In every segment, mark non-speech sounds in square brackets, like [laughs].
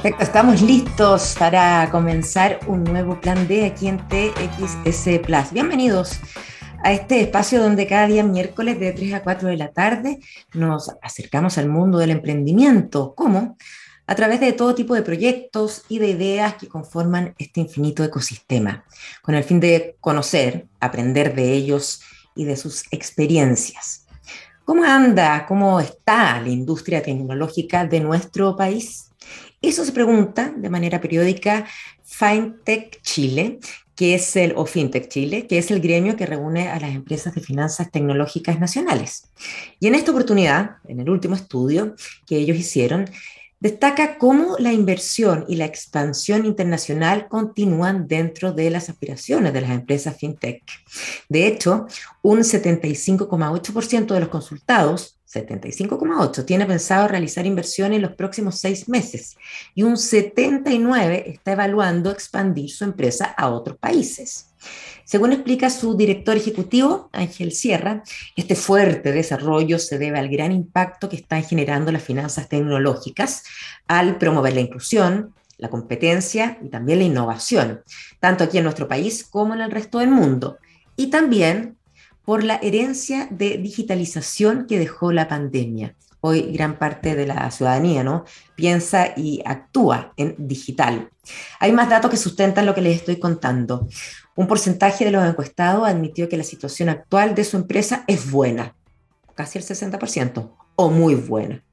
Perfecto, estamos listos para comenzar un nuevo plan D aquí en TXS Plus. Bienvenidos a este espacio donde cada día miércoles de 3 a 4 de la tarde nos acercamos al mundo del emprendimiento. ¿Cómo? A través de todo tipo de proyectos y de ideas que conforman este infinito ecosistema, con el fin de conocer, aprender de ellos y de sus experiencias. ¿Cómo anda, cómo está la industria tecnológica de nuestro país? Eso se pregunta de manera periódica FinTech Chile, que es el, o FinTech Chile, que es el gremio que reúne a las empresas de finanzas tecnológicas nacionales. Y en esta oportunidad, en el último estudio que ellos hicieron, destaca cómo la inversión y la expansión internacional continúan dentro de las aspiraciones de las empresas fintech. De hecho, un 75,8% de los consultados 75,8 tiene pensado realizar inversión en los próximos seis meses y un 79 está evaluando expandir su empresa a otros países. Según explica su director ejecutivo, Ángel Sierra, este fuerte desarrollo se debe al gran impacto que están generando las finanzas tecnológicas al promover la inclusión, la competencia y también la innovación, tanto aquí en nuestro país como en el resto del mundo. Y también por la herencia de digitalización que dejó la pandemia. Hoy gran parte de la ciudadanía ¿no? piensa y actúa en digital. Hay más datos que sustentan lo que les estoy contando. Un porcentaje de los encuestados admitió que la situación actual de su empresa es buena, casi el 60%, o muy buena.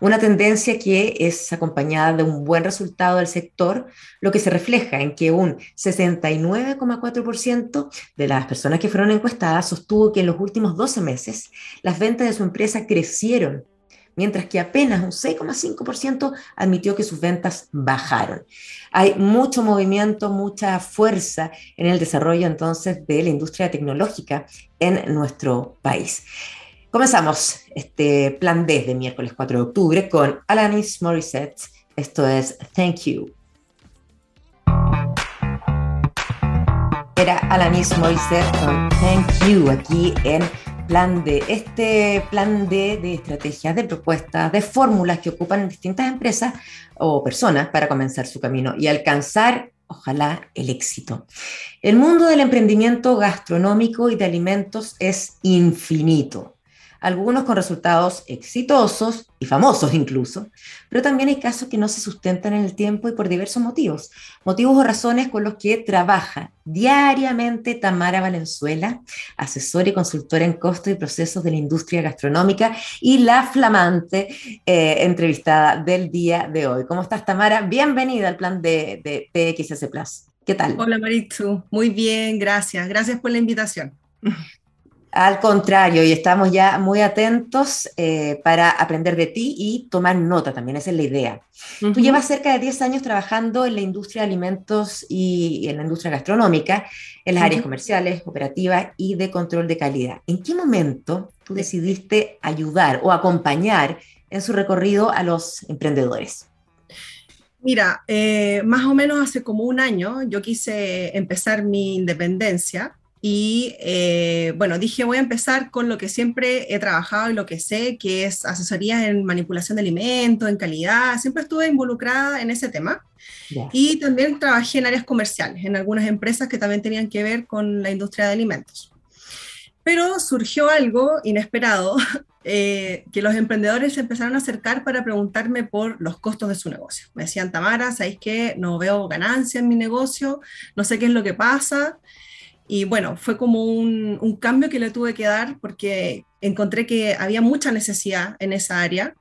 Una tendencia que es acompañada de un buen resultado del sector, lo que se refleja en que un 69,4% de las personas que fueron encuestadas sostuvo que en los últimos 12 meses las ventas de su empresa crecieron, mientras que apenas un 6,5% admitió que sus ventas bajaron. Hay mucho movimiento, mucha fuerza en el desarrollo entonces de la industria tecnológica en nuestro país. Comenzamos este plan D de miércoles 4 de octubre con Alanis Morissette. Esto es Thank You. Era Alanis Morissette con Thank You aquí en plan D. Este plan D de estrategias, de propuestas, de fórmulas que ocupan distintas empresas o personas para comenzar su camino y alcanzar ojalá el éxito. El mundo del emprendimiento gastronómico y de alimentos es infinito algunos con resultados exitosos y famosos incluso, pero también hay casos que no se sustentan en el tiempo y por diversos motivos, motivos o razones con los que trabaja diariamente Tamara Valenzuela, asesora y consultora en costos y procesos de la industria gastronómica y la flamante eh, entrevistada del día de hoy. ¿Cómo estás Tamara? Bienvenida al plan de, de PXS Plus. ¿Qué tal? Hola Marichu, muy bien, gracias. Gracias por la invitación. [laughs] Al contrario, y estamos ya muy atentos eh, para aprender de ti y tomar nota también, esa es la idea. Tú llevas cerca de 10 años trabajando en la industria de alimentos y en la industria gastronómica, en las áreas comerciales, operativas y de control de calidad. ¿En qué momento tú decidiste ayudar o acompañar en su recorrido a los emprendedores? Mira, eh, más o menos hace como un año yo quise empezar mi independencia y eh, bueno, dije, voy a empezar con lo que siempre he trabajado y lo que sé, que es asesoría en manipulación de alimentos, en calidad. Siempre estuve involucrada en ese tema. Y también trabajé en áreas comerciales, en algunas empresas que también tenían que ver con la industria de alimentos. Pero surgió algo inesperado, [laughs] eh, que los emprendedores se empezaron a acercar para preguntarme por los costos de su negocio. Me decían, Tamara, ¿sabéis que no veo ganancia en mi negocio? No sé qué es lo que pasa. Y bueno, fue como un, cambio que le tuve que dar porque encontré que había mucha necesidad en esa área.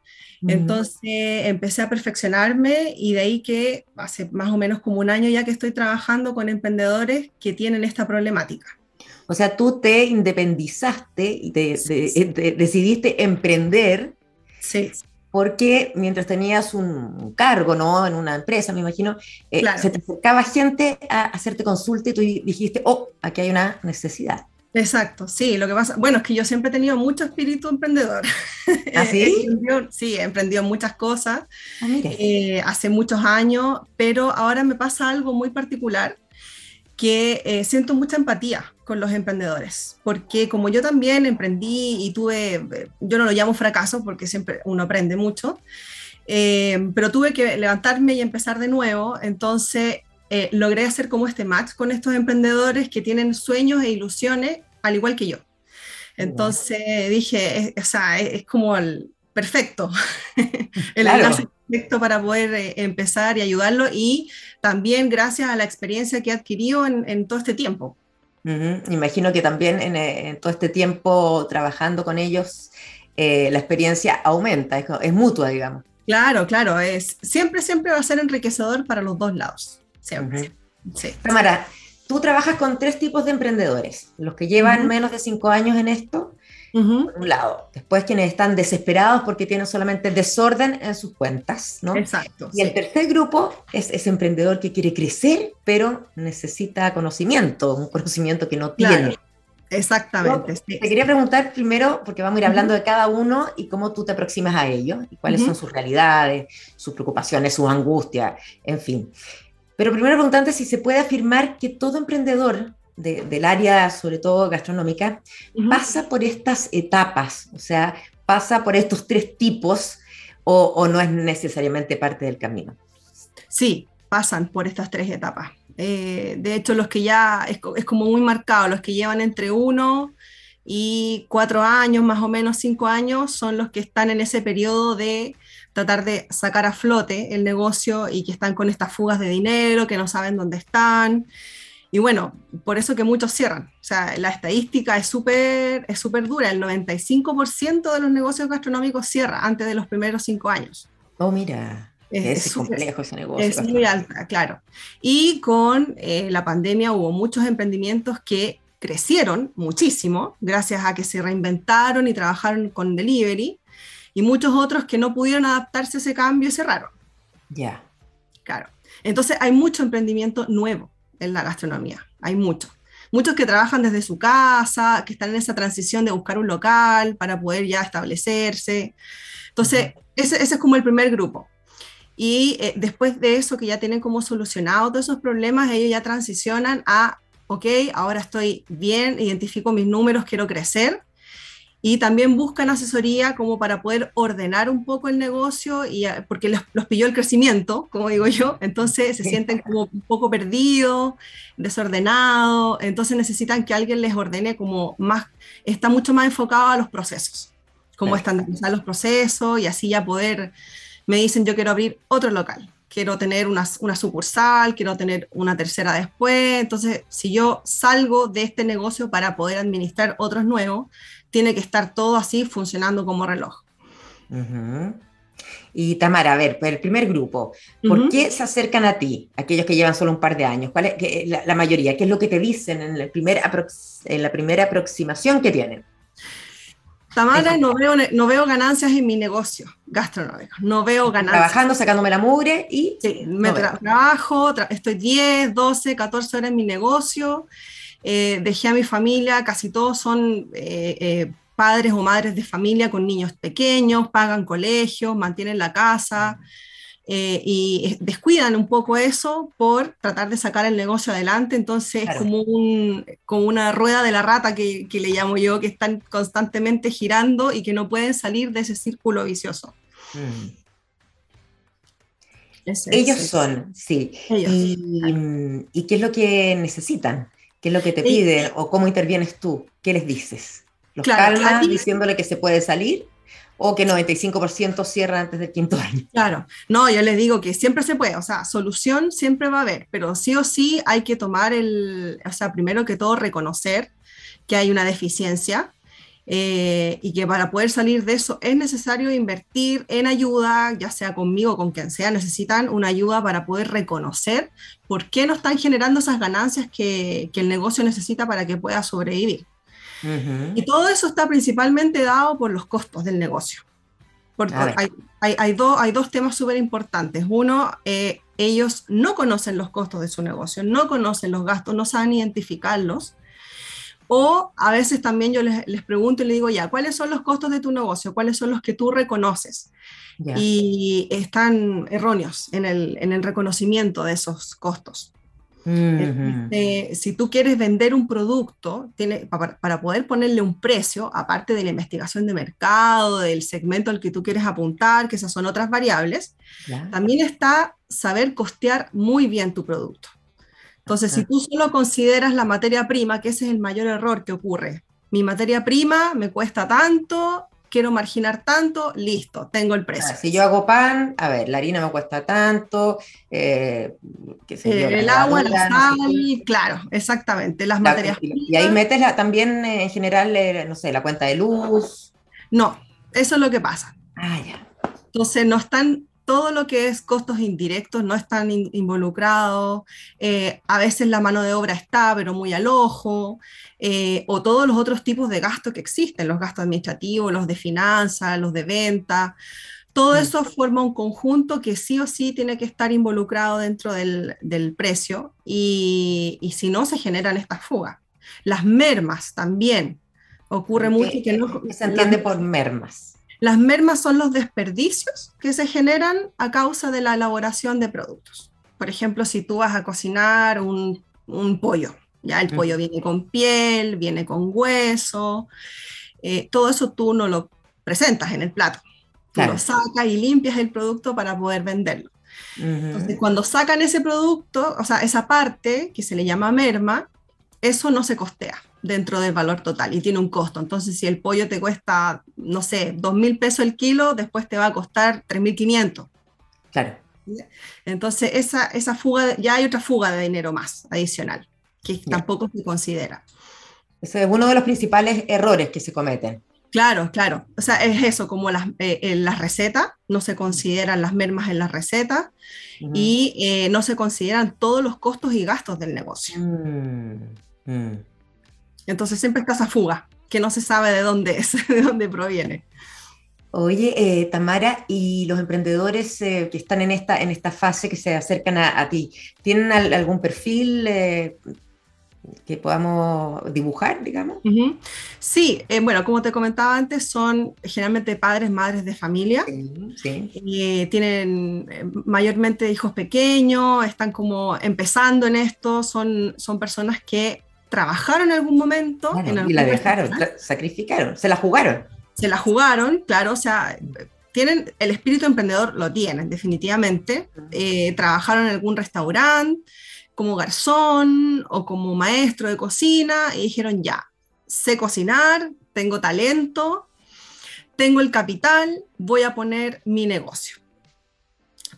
Entonces empecé a perfeccionarme y de ahí que hace más o menos como un año ya que estoy trabajando con emprendedores que tienen esta problemática. O sea, tú te independizaste y te, decidiste emprender sí porque mientras tenías un cargo, ¿no? En una empresa, me imagino, eh, se te acercaba gente a hacerte consulta y tú dijiste, oh, aquí hay una necesidad. Exacto, sí, lo que pasa, bueno, es que yo siempre he tenido mucho espíritu emprendedor. [laughs] ¿Ah, sí? sí, he emprendido muchas cosas ah, eh, hace muchos años, pero ahora me pasa algo muy particular que eh, siento mucha empatía con los emprendedores, porque como yo también emprendí y tuve, yo no lo llamo fracaso porque siempre uno aprende mucho, Eh, pero tuve que levantarme y empezar de nuevo, entonces eh, logré hacer como este match con estos emprendedores que tienen sueños e ilusiones al igual que yo. Entonces dije, es, o sea, es, como el perfecto, [laughs] el enlace perfecto para poder eh, empezar y ayudarlo y también gracias a la experiencia que he adquirido en, todo este tiempo. Imagino que también en, todo este tiempo trabajando con ellos, la experiencia aumenta, es, mutua, digamos. Claro, claro, es, siempre, siempre va a ser enriquecedor para los dos lados. Siempre. sí. Tamara, tú trabajas con tres tipos de emprendedores, los que llevan menos de cinco años en esto, por un lado, después quienes están desesperados porque tienen solamente desorden en sus cuentas, ¿no? Exacto. Y el tercer grupo es ese emprendedor que quiere crecer, pero necesita conocimiento, un conocimiento que no tiene. Exactamente. Te quería preguntar primero, porque vamos a ir hablando de cada uno y cómo tú te aproximas a ellos, y cuáles son sus realidades, sus preocupaciones, sus angustias, en fin. Pero primero preguntante si se puede afirmar que todo emprendedor del área, sobre todo gastronómica, pasa por estas etapas, o sea, pasa por estos tres tipos o no es necesariamente parte del camino. Sí, pasan por estas tres etapas. Eh, de hecho, los que ya es, como muy marcado, los que llevan entre uno y cuatro años, más o menos cinco años, son los que están en ese periodo de tratar de sacar a flote el negocio y que están con estas fugas de dinero, que no saben dónde están. Y bueno, por eso que muchos cierran. O sea, la estadística es súper es súper dura. El 95% de los negocios gastronómicos cierra antes de los primeros cinco años. Oh, mira. Es, complejo ese negocio. Es muy alta, claro. Y con eh, la pandemia hubo muchos emprendimientos que crecieron muchísimo gracias a que se reinventaron y trabajaron con delivery y muchos otros que no pudieron adaptarse a ese cambio y cerraron. Ya. Claro. Entonces hay mucho emprendimiento nuevo en la gastronomía, hay mucho. Muchos que trabajan desde su casa, que están en esa transición de buscar un local para poder ya establecerse. Entonces, ese, ese es como el primer grupo. Y eh, después de eso, que ya tienen como solucionado todos esos problemas, ellos ya transicionan a, ok, ahora estoy bien, identifico mis números, quiero crecer. Y también buscan asesoría como para poder ordenar un poco el negocio, y, eh, porque los, los pilló el crecimiento, como digo yo, entonces se sienten como un poco perdidos, desordenados, entonces necesitan que alguien les ordene como más, está mucho más enfocado a los procesos, cómo estandarizar los procesos y así ya poder me dicen yo quiero abrir otro local, quiero tener una, una, sucursal, quiero tener una tercera después. Entonces, si yo salgo de este negocio para poder administrar otros nuevos, tiene que estar todo así funcionando como reloj. Y Tamara, a ver, el primer grupo, ¿por qué se acercan a ti, aquellos que llevan solo un par de años? ¿Cuál es la, mayoría? ¿Qué es lo que te dicen en, el primer en la primera aproximación que tienen? Tamara, no veo, no veo ganancias en mi negocio gastronómico, no veo ganancias. Trabajando, sacándome la mugre y... Sí, me trabajo, estoy 10, 12, 14 horas en mi negocio, eh, dejé a mi familia, casi todos son eh, eh, padres o madres de familia con niños pequeños, pagan colegios, mantienen la casa. Eh, y descuidan un poco eso por tratar de sacar el negocio adelante, entonces es como, un, como una rueda de la rata que, que, le llamo yo, que están constantemente girando y que no pueden salir de ese círculo vicioso. Mm. Ellos son, sí. y, qué es lo que necesitan? ¿Qué es lo que te piden? ¿O cómo intervienes tú? ¿Qué les dices? ¿Los calmas diciéndole que se puede salir? O que 95% cierra antes del quinto año. Claro, no, yo les digo que siempre se puede, o sea, solución siempre va a haber, pero sí o sí hay que tomar el, o sea, primero que todo reconocer que hay una deficiencia eh, y que para poder salir de eso es necesario invertir en ayuda, ya sea conmigo o con quien sea, necesitan una ayuda para poder reconocer por qué no están generando esas ganancias que, que el negocio necesita para que pueda sobrevivir. Y todo eso está principalmente dado por los costos del negocio. Porque hay, hay, hay, hay, dos temas súper importantes. Uno, eh, ellos no conocen los costos de su negocio, no conocen los gastos, no saben identificarlos. O a veces también yo les, les pregunto y les digo, ya, ¿cuáles son los costos de tu negocio? ¿Cuáles son los que tú reconoces? Y están erróneos en el, en el reconocimiento de esos costos. Si tú quieres vender un producto, tiene, para, poder ponerle un precio, aparte de la investigación de mercado, del segmento al que tú quieres apuntar, que esas son otras variables, también está saber costear muy bien tu producto. Entonces, si tú solo consideras la materia prima, que ese es el mayor error que ocurre, mi materia prima me cuesta tanto, quiero marginar tanto, listo, tengo el precio. si yo hago pan, a ver, la harina me cuesta tanto, eh, el agua, la sal, claro, exactamente, las materias Y ahí metes también eh, en general, eh, no sé, la cuenta de luz. No, eso es lo que pasa. Ah, ya. Entonces no están todo lo que es costos indirectos no están involucrados, eh, a veces la mano de obra está, pero muy al ojo, eh, o todos los otros tipos de gastos que existen, los gastos administrativos, los de finanzas, los de venta. Todo mm. eso forma un conjunto que sí o sí tiene que estar involucrado dentro del, precio y, si no se generan estas fugas. Las mermas también. Ocurre mucho que no... Se entiende por mermas. Las mermas son los desperdicios que se generan a causa de la elaboración de productos. Por ejemplo, si tú vas a cocinar un, pollo, ya el pollo viene con piel, viene con hueso, eh, todo eso tú no lo presentas en el plato. Tú lo sacas y limpias el producto para poder venderlo. Entonces, cuando sacan ese producto, o sea, esa parte que se le llama merma, eso no se costea dentro del valor total y tiene un costo. Entonces, si el pollo te cuesta, no sé, dos mil pesos el kilo, después te va a costar 3.500. Claro. Entonces, esa, esa fuga, ya hay otra fuga de dinero más adicional, que tampoco se considera. Ese es uno de los principales errores que se cometen. Claro, claro. O sea, es eso, como las, eh, en las recetas, no se consideran las mermas en las recetas y eh, no se consideran todos los costos y gastos del negocio. Mm, mm. Entonces siempre está esa fuga, que no se sabe de dónde es, [laughs] de dónde proviene. Oye, eh, Tamara, y los emprendedores eh, que están en esta, en esta fase, que se acercan a, ti, ¿tienen algún perfil eh, que podamos dibujar, digamos? Sí, bueno, como te comentaba antes, son generalmente padres, madres de familia. Sí, tienen mayormente hijos pequeños, están como empezando en esto, son, son personas que trabajaron en algún momento. y la dejaron, sacrificaron, se la jugaron. Se la jugaron, claro, o sea, tienen el espíritu emprendedor, lo tienen definitivamente. Eh, trabajaron en algún restaurante como garzón o como maestro de cocina y dijeron ya, sé cocinar, tengo talento, tengo el capital, voy a poner mi negocio.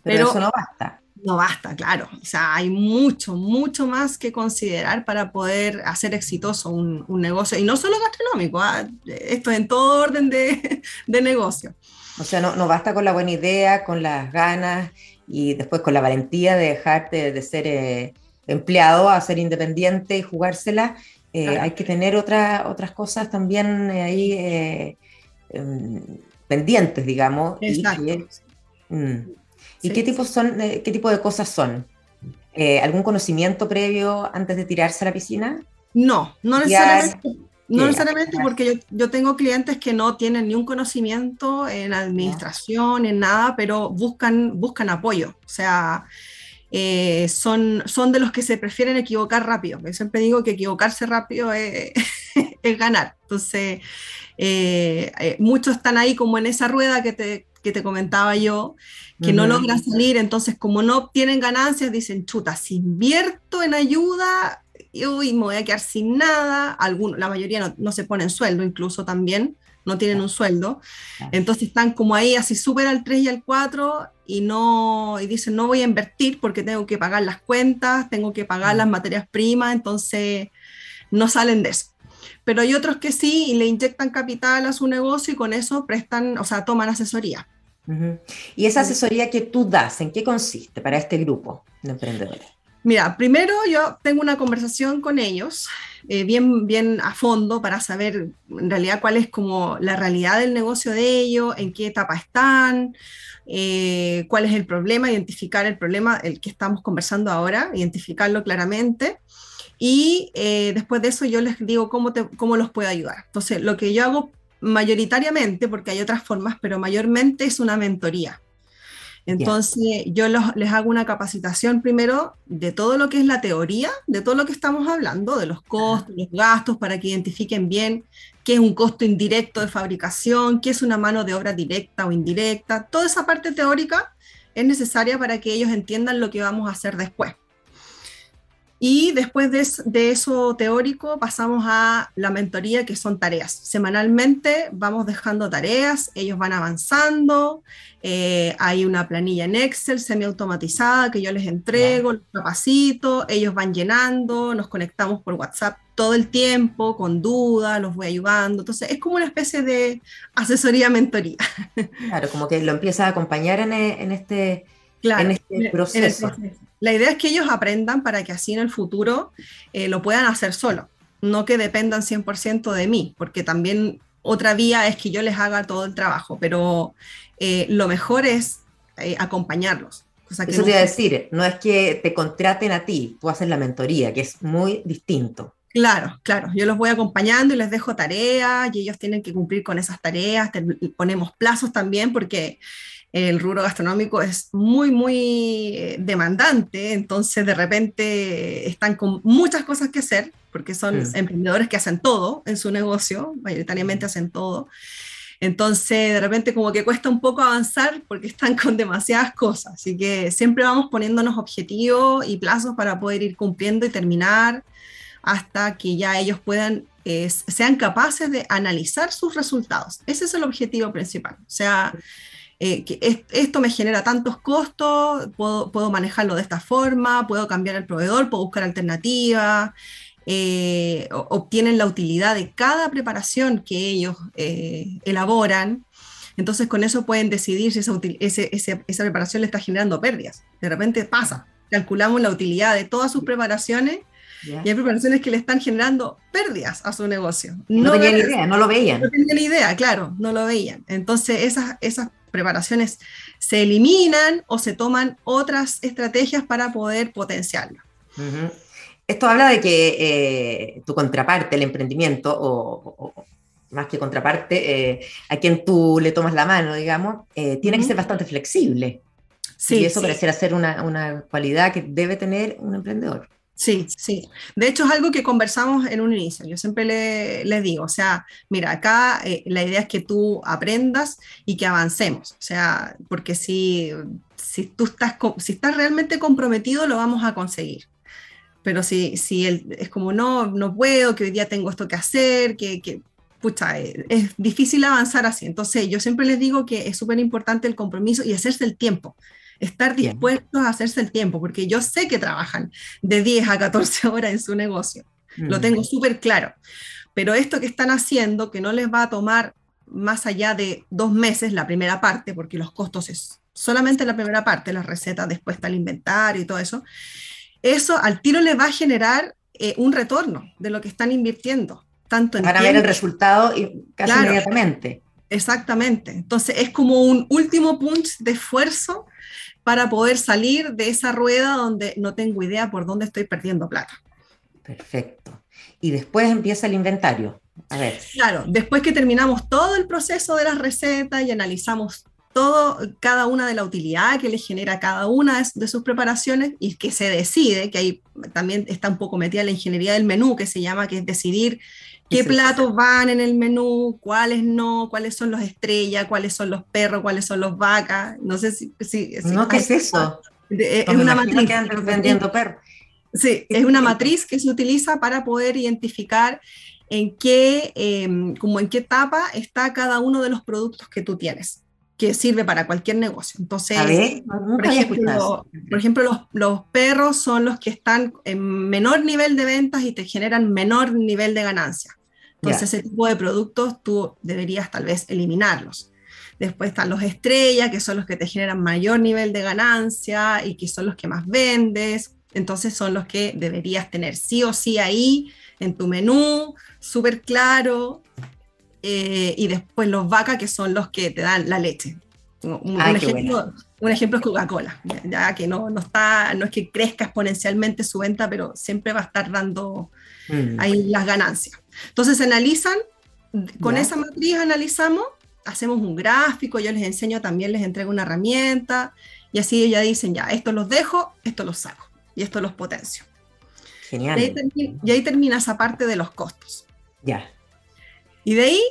Pero eso no basta no basta, claro. O sea, hay mucho, mucho más que considerar para poder hacer exitoso un, negocio. Y no solo gastronómico, ¿ah? esto en todo orden de, [laughs] negocio. O sea, no, basta con la buena idea, con las ganas y después con la valentía de dejarte de ser eh, empleado a ser independiente y jugársela. Eh, hay que tener otras cosas también eh, ahí em, pendientes, digamos. Exacto. Mm. ¿Y qué, tipos son, qué tipo de cosas son? Eh, ¿Algún conocimiento previo antes de tirarse a la piscina? No, no necesariamente. No necesariamente porque yo, yo, tengo clientes que no tienen ni un conocimiento en administración, en nada, pero buscan, buscan apoyo. O sea, eh, son, son de los que se prefieren equivocar rápido. Yo siempre digo que equivocarse rápido es, [laughs] es ganar. Entonces, eh, muchos están ahí como en esa rueda que te, que te comentaba yo, que no logran salir, entonces como no obtienen ganancias, dicen, chuta, si invierto en ayuda, uy, me voy a quedar sin nada, Algunos, la mayoría no, se ponen sueldo incluso también, no tienen un sueldo, entonces están como ahí así súper al 3 y al 4 y, no, y dicen, no voy a invertir porque tengo que pagar las cuentas, tengo que pagar las materias primas, entonces no salen de eso pero hay otros que sí y le inyectan capital a su negocio y con eso prestan, o sea, toman asesoría. ¿Y esa asesoría que tú das, en qué consiste para este grupo de emprendedores? Mira, primero yo tengo una conversación con ellos, eh, bien, bien a fondo, para saber en realidad cuál es como la realidad del negocio de ellos, en qué etapa están, eh, cuál es el problema, identificar el problema, el que estamos conversando ahora, identificarlo claramente. Y eh, después de eso yo les digo cómo, cómo los puedo ayudar. Entonces, lo que yo hago mayoritariamente, porque hay otras formas, pero mayormente es una mentoría. Entonces, yo les hago una capacitación primero de todo lo que es la teoría, de todo lo que estamos hablando, de los costos, los gastos, para que identifiquen bien qué es un costo indirecto de fabricación, qué es una mano de obra directa o indirecta. Toda esa parte teórica es necesaria para que ellos entiendan lo que vamos a hacer después. Y después de, eso teórico pasamos a la mentoría, que son tareas. Semanalmente vamos dejando tareas, ellos van avanzando, eh, hay una planilla en Excel semiautomatizada que yo les entrego, los capacito, ellos van llenando, nos conectamos por WhatsApp todo el tiempo, con dudas, los voy ayudando. Entonces es como una especie de asesoría-mentoría. Claro, como que lo empieza a acompañar en, e, este, en este proceso. La idea es que ellos aprendan para que así en el futuro eh, lo puedan hacer solo, no que dependan 100% de mí, porque también otra vía es que yo les haga todo el trabajo, pero eh, lo mejor es eh, acompañarlos. Eso te iba a decir, no es que te contraten a ti, tú haces la mentoría, que es muy distinto. Claro, claro. Yo los voy acompañando y les dejo tareas y ellos tienen que cumplir con esas tareas. ponemos plazos también porque el rubro gastronómico es muy, muy eh, demandante, entonces de repente están con muchas cosas que hacer, porque son emprendedores que hacen todo en su negocio, mayoritariamente hacen todo. Entonces, de repente como que cuesta un poco avanzar porque están con demasiadas cosas. Así que siempre vamos poniéndonos objetivos y plazos para poder ir cumpliendo y terminar hasta que ya ellos puedan, sean capaces de analizar sus resultados. Ese es el objetivo principal. O sea, eh, que esto me genera tantos costos, puedo, manejarlo de esta forma, puedo cambiar el proveedor, puedo buscar alternativas, eh, obtienen la utilidad de cada preparación que ellos eh, elaboran. Entonces con eso pueden decidir si esa, preparación le está generando pérdidas. De repente pasa, calculamos la utilidad de todas sus preparaciones Y hay preparaciones que le están generando pérdidas a su negocio. No, tenían idea, no lo veían. No tenían idea, claro, no lo veían. Entonces, esas, esas preparaciones se eliminan o se toman otras estrategias para poder potenciarlo. Esto habla de que eh, tu contraparte, el emprendimiento, o, más que contraparte, eh, a quien tú le tomas la mano, digamos, eh, tiene que ser bastante flexible. Sí, y eso pareciera ser una, una cualidad que debe tener un emprendedor. Sí, sí. De hecho, es algo que conversamos en un inicio. Yo siempre le, le digo, o sea, mira, acá eh, la idea es que tú aprendas y que avancemos. O sea, porque si, si tú estás, si estás realmente comprometido, lo vamos a conseguir. Pero si, si es como, no, no puedo, que hoy día tengo esto que hacer, que, que pucha, eh, es difícil avanzar así. Entonces, yo siempre les digo que es súper importante el compromiso y hacerse el tiempo estar dispuestos a hacerse el tiempo, porque yo sé que trabajan de 10 a 14 [laughs] horas en su negocio, lo mm. tengo súper claro, pero esto que están haciendo, que no les va a tomar más allá de dos meses la primera parte, porque los costos es solamente la primera parte, las recetas, después está el inventario y todo eso, eso al tiro les va a generar eh, un retorno de lo que están invirtiendo. Tanto en Para ver el resultado casi inmediatamente. Exactamente. Entonces es como un último punch de esfuerzo para poder salir de esa rueda donde no tengo idea por dónde estoy perdiendo plata. Perfecto. Y después empieza el inventario. A ver. Claro, después que terminamos todo el proceso de las recetas y analizamos todo, cada una de la utilidad que le genera cada una de, sus preparaciones y que se decide, que ahí también está un poco metida la ingeniería del menú, que se llama, que es decidir qué platos van en el menú, cuáles no, cuáles son los estrellas, cuáles son los perros, cuáles son los vacas. No sé si... no, ¿qué es eso? es una matriz. Que vendiendo perros. Sí, es una matriz que se utiliza para poder identificar en qué, em, como en qué etapa está cada uno de los productos que tú tienes que sirve para cualquier negocio. Entonces, por, ejemplo, por ejemplo, los, los, perros son los que están en menor nivel de ventas y te generan menor nivel de ganancia. Entonces, ese tipo de productos tú deberías tal vez eliminarlos. Después están los estrellas, que son los que te generan mayor nivel de ganancia y que son los que más vendes. Entonces, son los que deberías tener sí o sí ahí en tu menú, súper claro, eh, y después los vacas, que son los que te dan la leche. Un, ah, ejemplo, un ejemplo, es Coca-Cola, ya, que no, no, está, no es que crezca exponencialmente su venta, pero siempre va a estar dando mm. ahí las ganancias. Entonces analizan, con esa matriz analizamos, hacemos un gráfico, yo les enseño también, les entrego una herramienta Y así ya dicen, ya, esto los dejo, esto los saco y esto los potencio. Genial. Y ahí, termina, y ahí termina esa parte de los costos. Ya. Y de ahí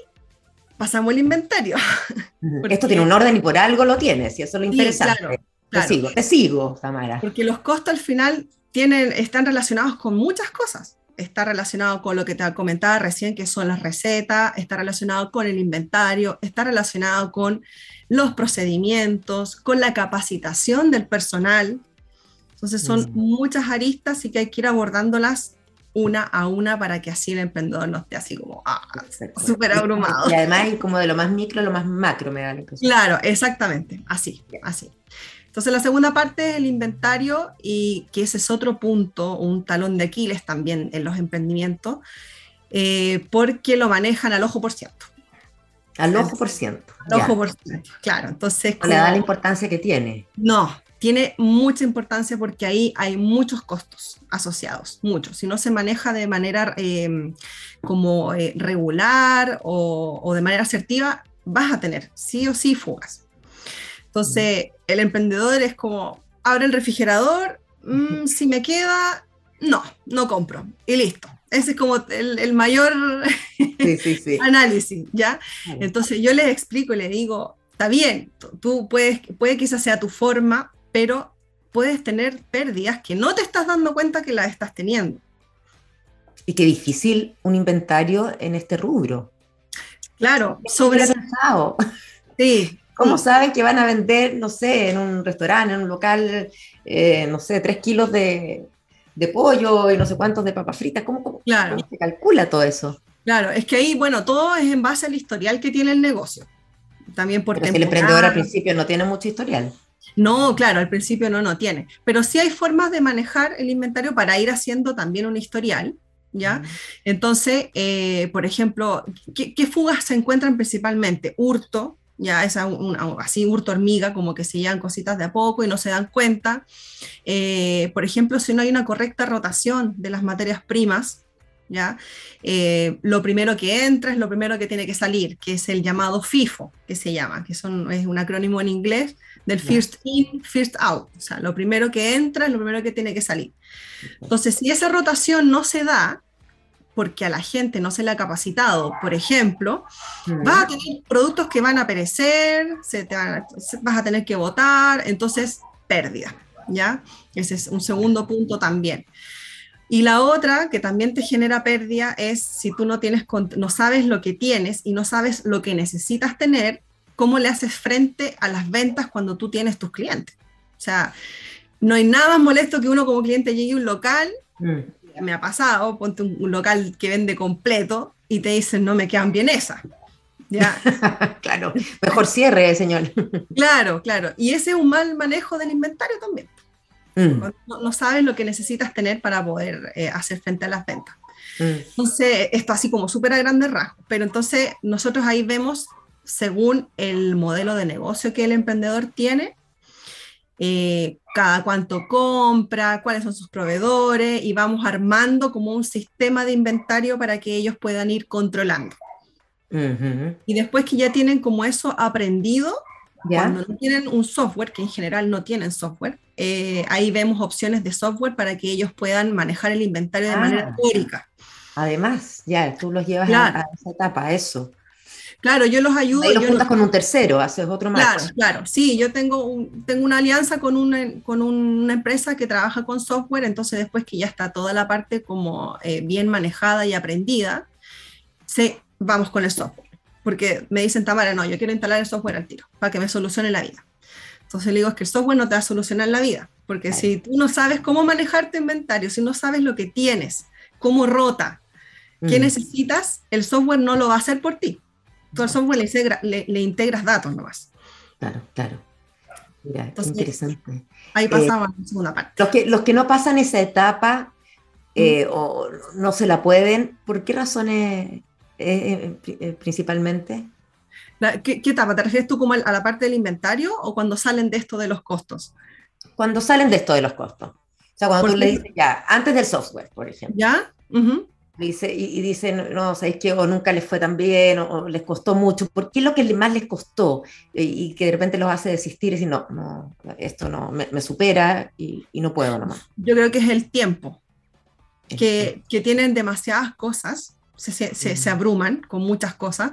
pasamos al inventario. [laughs] Porque, Esto tiene un orden y por algo lo tienes, y eso es lo interesante. Sí, claro, claro. Te sigo, te sigo, Tamara. Porque los costos al final tienen, están relacionados con muchas cosas. Está relacionado con lo que te comentaba recién, que son las recetas, está relacionado con el inventario, está relacionado con los procedimientos, con la capacitación del personal. Entonces son mm. muchas aristas y que hay que ir abordándolas una a una para que así el emprendedor no esté así como ah, súper abrumado. Y además como de lo más micro a lo más macro, me da la impresión. Claro, exactamente, así, así. Entonces la segunda parte es el inventario y que ese es otro punto, un talón de Aquiles también en los emprendimientos, eh, porque lo manejan al ojo por ciento. Al ojo por ciento. Al ojo por ciento, claro. Entonces, no le da la importancia que tiene. No, tiene mucha importancia porque ahí hay muchos costos asociados, muchos. Si no se maneja de manera em, como eh, regular o, de manera asertiva, vas a tener sí o sí fugas. Entonces, el emprendedor es como, abre el refrigerador, mm, si me queda, no, no compro. Y listo. Ese es como el, mayor [laughs] análisis, ¿ya? Entonces yo les explico y les digo, está bien, tú puedes, puede que esa sea tu forma, pero puedes tener pérdidas que no te estás dando cuenta que las estás teniendo. Y qué difícil un inventario en este rubro. Claro, sobre... Sí. ¿Cómo saben que van a vender, no sé, en un restaurante, en un local, eh, no sé, tres kilos de, pollo y no sé cuántos de papas fritas? ¿Cómo, claro. se calcula todo eso? Claro, es que ahí, bueno, todo es en base al historial que tiene el negocio. También porque Pero si el emprendedor al principio no tiene mucho historial. No, claro, al principio no, no tiene. Pero sí hay formas de manejar el inventario para ir haciendo también un historial. ¿Ya? Entonces, eh, por ejemplo, ¿qué, fugas se encuentran principalmente? Hurto, ya es así hurto hormiga, como que se llevan cositas de a poco y no se dan cuenta. Eh, por ejemplo, si no hay una correcta rotación de las materias primas, ¿ya? Eh, lo primero que entra es lo primero que tiene que salir, que es el llamado FIFO, que se llama, que son, es un acrónimo en inglés del first in, first out. O sea, lo primero que entra es lo primero que tiene que salir. Entonces, si esa rotación no se da, porque a la gente no se le ha capacitado, por ejemplo, vas a tener productos que van a perecer, se te vas a tener que votar, entonces pérdida, ¿ya? Ese es un segundo punto también. Y la otra que también te genera pérdida es si tú no tienes no sabes lo que tienes y no sabes lo que necesitas tener, cómo le haces frente a las ventas cuando tú tienes tus clientes. O sea, no hay nada más molesto que uno como cliente llegue a un local, mm. me ha pasado, ponte un, local que vende completo y te dicen, no me quedan bien esas. ¿Ya? [laughs] claro, mejor cierre, señor. [laughs] claro, claro. Y ese es un mal manejo del inventario también. Mm. No, sabes lo que necesitas tener para poder eh, hacer frente a las ventas. Mm. Entonces, esto así como súper a grandes rasgos, pero entonces nosotros ahí vemos según el modelo de negocio que el emprendedor tiene, eh, cada cuánto compra, cuáles son sus proveedores y vamos armando como un sistema de inventario para que ellos puedan ir controlando. Y después que ya tienen como eso aprendido, cuando no tienen un software, que en general no tienen software, eh, ahí vemos opciones de software para que ellos puedan manejar el inventario de manera ah. teórica. Además, ya, tú los llevas a, a, esa etapa, eso. Claro, yo los ayudo. Ahí los juntas con un tercero, haces otro más. Claro, claro. Sí, yo tengo, tengo una alianza con una, con una empresa que trabaja con software, entonces después que ya está toda la parte como eh, bien manejada y aprendida, se, vamos con el software. Porque me dicen, Tamara, no, yo quiero instalar el software al tiro, para que me solucione la vida. Entonces le digo, es que el software no te va a solucionar la vida, porque si tú no sabes cómo manejar tu inventario, si no sabes lo que tienes, cómo rota, qué mm. necesitas, el software no lo va a hacer por ti tú al software le, integras datos nomás. Claro, claro. Mira, interesante. Ahí eh, pasaba la segunda parte. Los que, los que no pasan esa etapa eh, o no se la pueden, ¿por qué razones eh, principalmente? ¿Qué, etapa? ¿Te refieres tú como a la parte del inventario o cuando salen de esto de los costos? Cuando salen de esto de los costos. O sea, cuando tú le dices ya, antes del software, por ejemplo. ¿Ya? Dice, y, dicen, no, ¿sabéis qué? O nunca les fue tan bien, o, les costó mucho. ¿Por qué es lo que más les costó? Y, que de repente los hace desistir y decir, no, no, esto no, me, supera y, no puedo nomás. Yo creo que es el tiempo, que, que tienen demasiadas cosas, se, se, se, abruman con muchas cosas.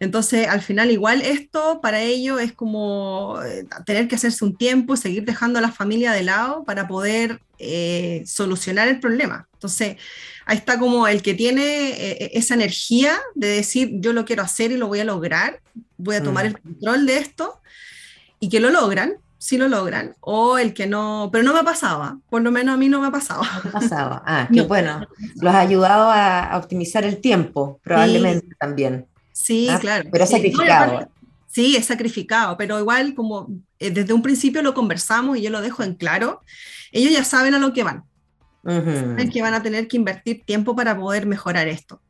Entonces, al final, igual esto para ellos es como eh, tener que hacerse un tiempo y seguir dejando a la familia de lado para poder eh, solucionar el problema. Entonces, ahí está como el que tiene eh, esa energía de decir, yo lo quiero hacer y lo voy a lograr, voy a tomar mm. el control de esto y que lo logran, sí lo logran, o el que no, pero no me pasaba, por lo menos a mí no me pasaba. No pasaba, [laughs] ah, qué bueno, los ha ayudado a, optimizar el tiempo, probablemente también. Sí, ah, claro. Pero es sacrificado. Sí, es sacrificado, pero igual como eh, desde un principio lo conversamos y yo lo dejo en claro, ellos ya saben a lo que van. Saben que van a tener que invertir tiempo para poder mejorar esto.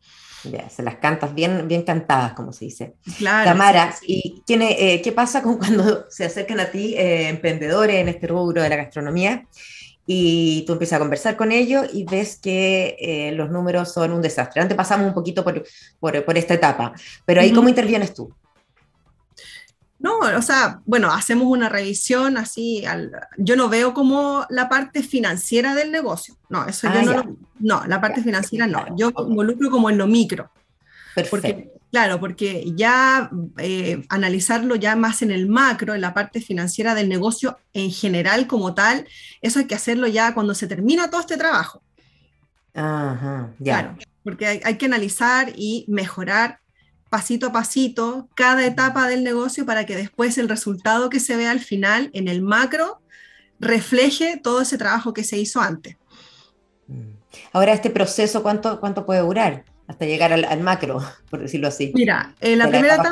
Ya, se las cantas bien, bien cantadas, como se dice. Claro. Tamara, ¿y eh, qué pasa con cuando [laughs] se acercan a ti eh, emprendedores en este rubro de la gastronomía? Y tú empiezas a conversar con ellos y ves que eh, los números son un desastre. Antes pasamos un poquito por, por, esta etapa, pero ahí, ¿cómo intervienes tú? No, o sea, bueno, hacemos una revisión así, yo no veo como la parte financiera del negocio, no, eso yo ah, no, no, la parte financiera no, yo involucro como en lo micro. Perfecto. Claro, porque ya eh, analizarlo ya más en el macro, en la parte financiera del negocio en general como tal, eso hay que hacerlo ya cuando se termina todo este trabajo. Ajá, ya. Claro, porque hay, que analizar y mejorar pasito a pasito cada etapa del negocio para que después el resultado que se vea al final en el macro refleje todo ese trabajo que se hizo antes. Mm. Ahora, este proceso, ¿cuánto, cuánto puede durar? Hasta llegar al, macro, [laughs] por decirlo así. Mira, en la, primera etapa,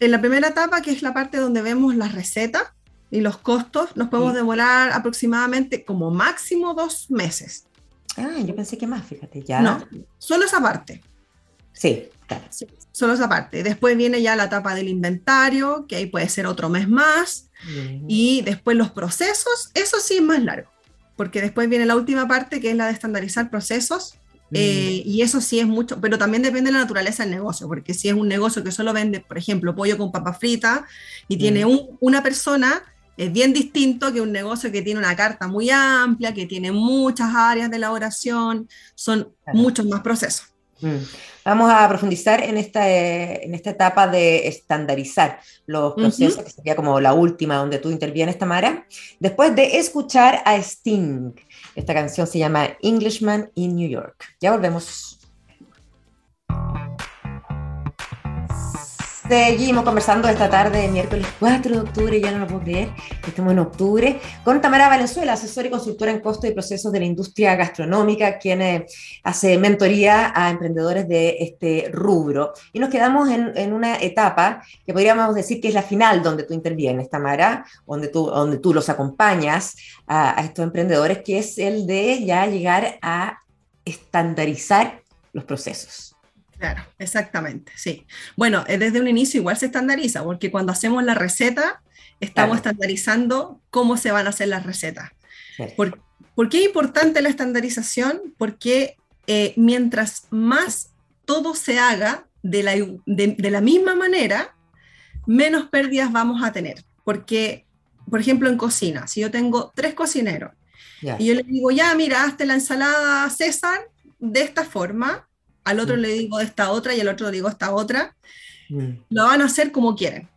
en la primera etapa, que es la parte donde vemos las recetas y los costos, nos podemos demorar aproximadamente como máximo dos meses. Ah, yo pensé que más, fíjate, ya. No, solo esa parte. Sí, claro. solo esa parte. Después viene ya la etapa del inventario, que ahí puede ser otro mes más. Y después los procesos, eso sí es más largo, porque después viene la última parte, que es la de estandarizar procesos, eh, y eso sí es mucho, pero también depende de la naturaleza del negocio, porque si es un negocio que solo vende, por ejemplo, pollo con papa frita y tiene una persona, es bien distinto que un negocio que tiene una carta muy amplia, que tiene muchas áreas de elaboración, son muchos más procesos. Mm. Vamos a profundizar en esta, en esta etapa de estandarizar los procesos, que sería como la última donde tú intervienes, Tamara, después de escuchar a Sting. Esta canción se llama Englishman in New York. Ya volvemos. Seguimos conversando esta tarde, miércoles 4 de octubre, ya no lo puedo creer, estamos en octubre, con Tamara Valenzuela, asesora y consultora en costo y procesos de la industria gastronómica, quien eh, hace mentoría a emprendedores de este rubro. Y nos quedamos en, una etapa que podríamos decir que es la final donde tú intervienes, Tamara, donde tú, donde tú los acompañas a, a estos emprendedores, que es el de ya llegar a estandarizar los procesos. Claro, exactamente, sí. Bueno, eh, desde un inicio igual se estandariza, porque cuando hacemos la receta, estamos estandarizando cómo se van a hacer las recetas. ¿Por, qué es importante la estandarización? Porque eh, mientras más todo se haga de la, de, la, misma manera, menos pérdidas vamos a tener. Porque, por ejemplo, en cocina, si yo tengo tres cocineros y yo les digo, ya, mira, hazte la ensalada César de esta forma, al otro le digo esta otra y al otro le digo esta otra, mm. lo van a hacer como quieren.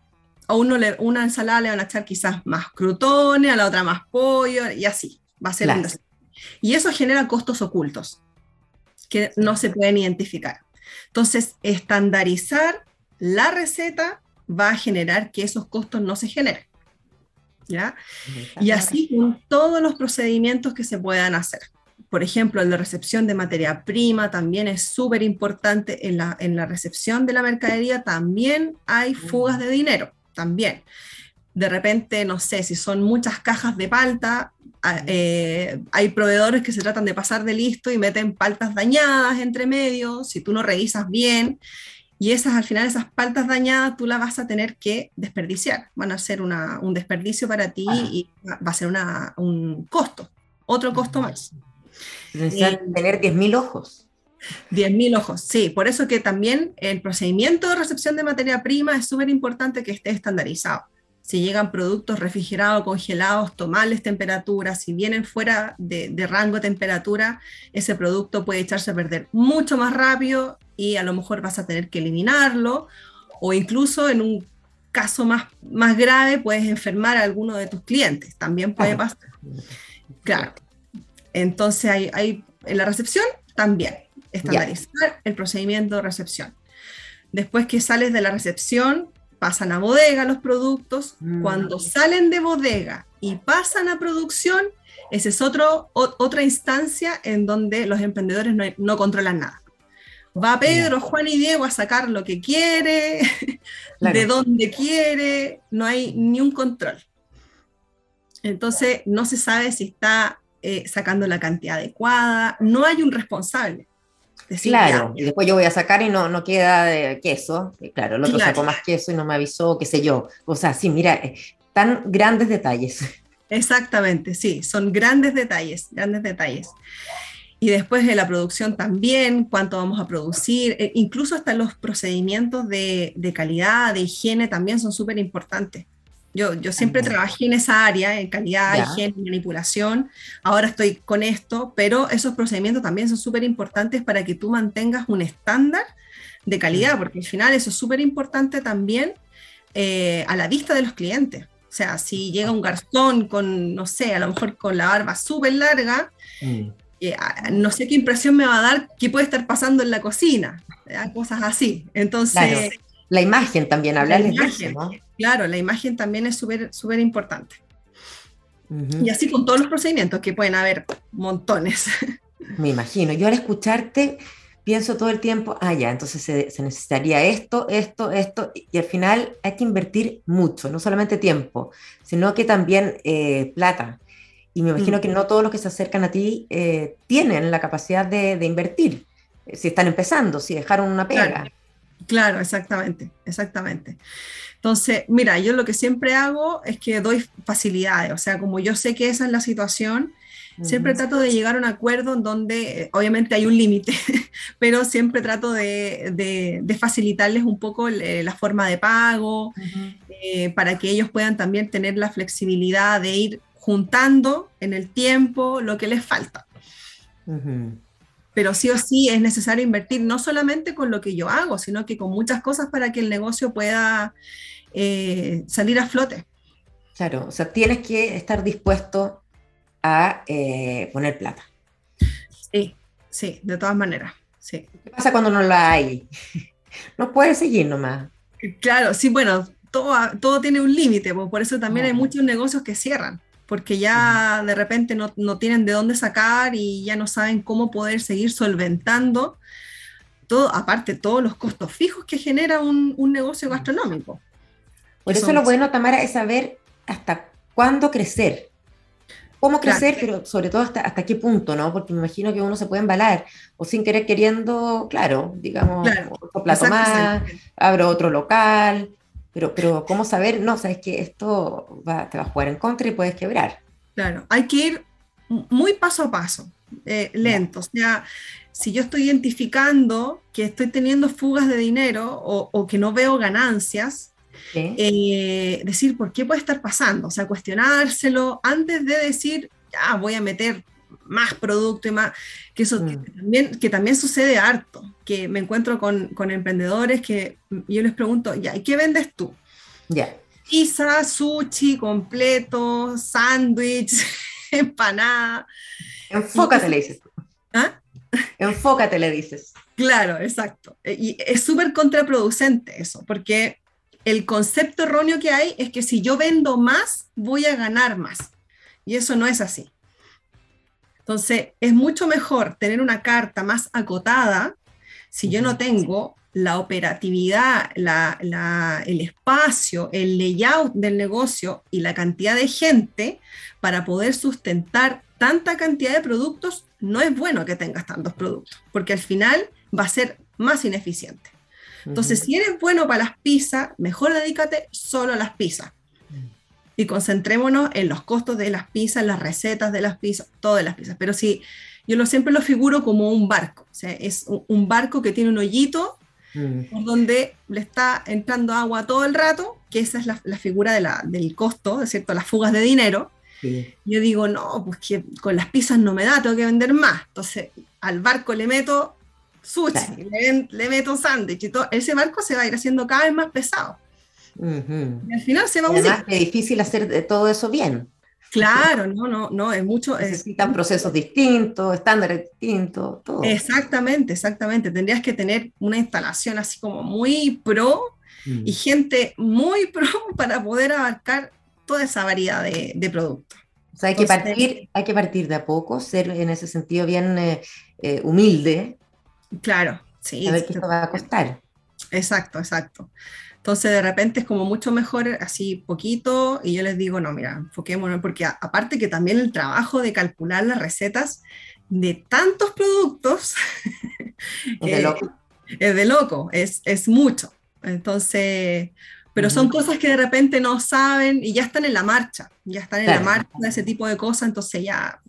A uno le, una ensalada le van a echar quizás más crutones, a la otra más pollo y así. Va a ser Y eso genera costos ocultos que no se pueden identificar. Entonces, estandarizar la receta va a generar que esos costos no se generen. ¿Ya? Y así con todos los procedimientos que se puedan hacer por ejemplo, en la recepción de materia prima también es súper importante. En la, en la recepción de la mercadería también hay fugas de dinero, también. De repente, no sé, si son muchas cajas de palta, ah, eh, hay proveedores que se tratan de pasar de listo y meten paltas dañadas entre medio, si tú no revisas bien. Y esas, al final, esas paltas dañadas, tú las vas a tener que desperdiciar. Van a ser un desperdicio para ti y va a ser una, un costo, otro costo más. Necesitan tener 10.000 ojos. 10.000 ojos, sí. Por eso que también el procedimiento de recepción de materia prima es súper importante que esté estandarizado. Si llegan productos refrigerados, congelados, tomarles temperatura, si vienen fuera de, de rango de temperatura, ese producto puede echarse a perder mucho más rápido y a lo mejor vas a tener que eliminarlo o incluso en un caso más, más grave puedes enfermar a alguno de tus clientes, también puede pasar. Claro. Entonces hay, hay en la recepción también estandarizar el procedimiento de recepción. Después que sales de la recepción, pasan a bodega los productos. Mm. Cuando salen de bodega y pasan a producción, esa es otro, otra instancia en donde los emprendedores no, controlan nada. Va Pedro, Juan y Diego a sacar lo que quiere, [laughs] de donde quiere, no hay ni un control. Entonces no se sabe si está eh, sacando la cantidad adecuada, no hay un responsable claro, y después yo voy a sacar y no, no queda de queso. claro, el otro sacó más queso y no me avisó, qué sé yo. O sea, sí, mira, eh, tan grandes detalles. Exactamente, sí, son grandes detalles, grandes detalles. Y después de la producción también, cuánto vamos a producir, eh, incluso hasta los procedimientos de, de calidad, de higiene también son súper importantes. Yo, yo siempre trabajé en esa área, en calidad, higiene, manipulación. Ahora estoy con esto, pero esos procedimientos también son súper importantes para que tú mantengas un estándar de calidad, porque al final eso es súper importante también eh, a la vista de los clientes. O sea, si llega un garzón con, no sé, a lo mejor con la barba súper larga, mm. eh, no sé qué impresión me va a dar qué puede estar pasando en la cocina, cosas así. Entonces... La imagen también, hablarles de eso, ¿no? Claro, la imagen también es súper súper importante. Y así con todos los procedimientos, que pueden haber montones. Me imagino. Yo al escucharte pienso todo el tiempo, ah, ya, entonces se, necesitaría esto, esto, esto, y al final hay que invertir mucho, no solamente tiempo, sino que también eh, plata. Y me imagino mm. que no todos los que se acercan a ti eh, tienen la capacidad de, invertir, si están empezando, si dejaron una pega. Claro, exactamente, exactamente. Entonces, mira, yo lo que siempre hago es que doy facilidades, o sea, como yo sé que esa es la situación, siempre trato de llegar a un acuerdo en donde eh, obviamente hay un límite, [laughs] pero siempre trato de, facilitarles un poco la forma de pago, eh, para que ellos puedan también tener la flexibilidad de ir juntando en el tiempo lo que les falta pero sí o sí es necesario invertir no solamente con lo que yo hago, sino que con muchas cosas para que el negocio pueda eh, salir a flote. Claro, o sea, tienes que estar dispuesto a eh, poner plata. Sí, sí, de todas maneras. Sí. ¿Qué pasa cuando no la hay? [laughs] No puedes seguir nomás. Claro, sí, bueno, todo, todo tiene un límite, por eso también hay muchos negocios que cierran porque ya de repente no, tienen de dónde sacar y ya no saben cómo poder seguir solventando todo, aparte todos los costos fijos que genera un, negocio gastronómico. Por eso lo bueno, Tamara, es saber hasta cuándo crecer. Cómo crecer, pero sobre todo hasta, hasta qué punto, ¿no? Porque me imagino que uno se puede embalar o sin querer queriendo, claro, digamos, otro plato más, abro otro local, pero, pero ¿cómo saber? No, sabes que esto te va a jugar en contra y puedes quebrar. Claro, hay que ir muy paso a paso, eh, lento. O sea, si yo estoy identificando que estoy teniendo fugas de dinero o, que no veo ganancias, eh, decir por qué puede estar pasando, o sea, cuestionárselo antes de decir, ya voy a meter más producto y más, que eso que, mm. también, que también sucede harto, que me encuentro con, con emprendedores que yo les pregunto, ya, ¿y qué vendes tú? Ya. Pizza, sushi, completo, sándwich, [laughs] empanada. Enfócate, le dices. ¿Ah? Enfócate, le dices. Claro, exacto. E, y es súper contraproducente eso, porque el concepto erróneo que hay es que si yo vendo más, voy a ganar más. Y eso no es así. Entonces, es mucho mejor tener una carta más acotada si yo no tengo la operatividad, el espacio, el layout del negocio y la cantidad de gente para poder sustentar tanta cantidad de productos, no es bueno que tengas tantos productos, porque al final va a ser más ineficiente. Entonces, si eres bueno para las pizzas, mejor dedícate solo a las pizzas y concentrémonos en los costos de las pizzas, las recetas de las pizzas, todas las pizzas. Pero si yo lo, siempre lo figuro como un barco. O sea, es un barco que tiene un hoyito mm. por donde le está entrando agua todo el rato, que esa es la, figura de la, del costo, ¿es cierto? Las fugas de dinero. Yo digo, no, pues que con las pizzas no me da, tengo que vender más. Entonces, al barco le meto sushi, le, meto sándwich y todo. Ese barco se va a ir haciendo cada vez más pesado. Y al final se va a hundir. Es difícil hacer todo eso bien. Claro, no, no, no, es mucho. Necesitan procesos distintos, estándares distintos, todo. Exactamente, exactamente. Tendrías que tener una instalación así como muy pro mm. y gente muy pro [laughs] para poder abarcar toda esa variedad de, productos. O sea, hay que, partir, hay que partir de a poco, ser en ese sentido bien eh, eh, humilde. Claro, sí. A ver qué va a costar. Exacto, exacto. Entonces de repente es como mucho mejor así poquito y yo les digo, no, mira, enfoquémonos, porque aparte que también el trabajo de calcular las recetas de tantos productos es de loco, [laughs] es, de loco, es, es mucho. Entonces, pero son cosas que de repente no saben y ya están en la marcha, ya están en la marcha de ese tipo de cosas, entonces ya...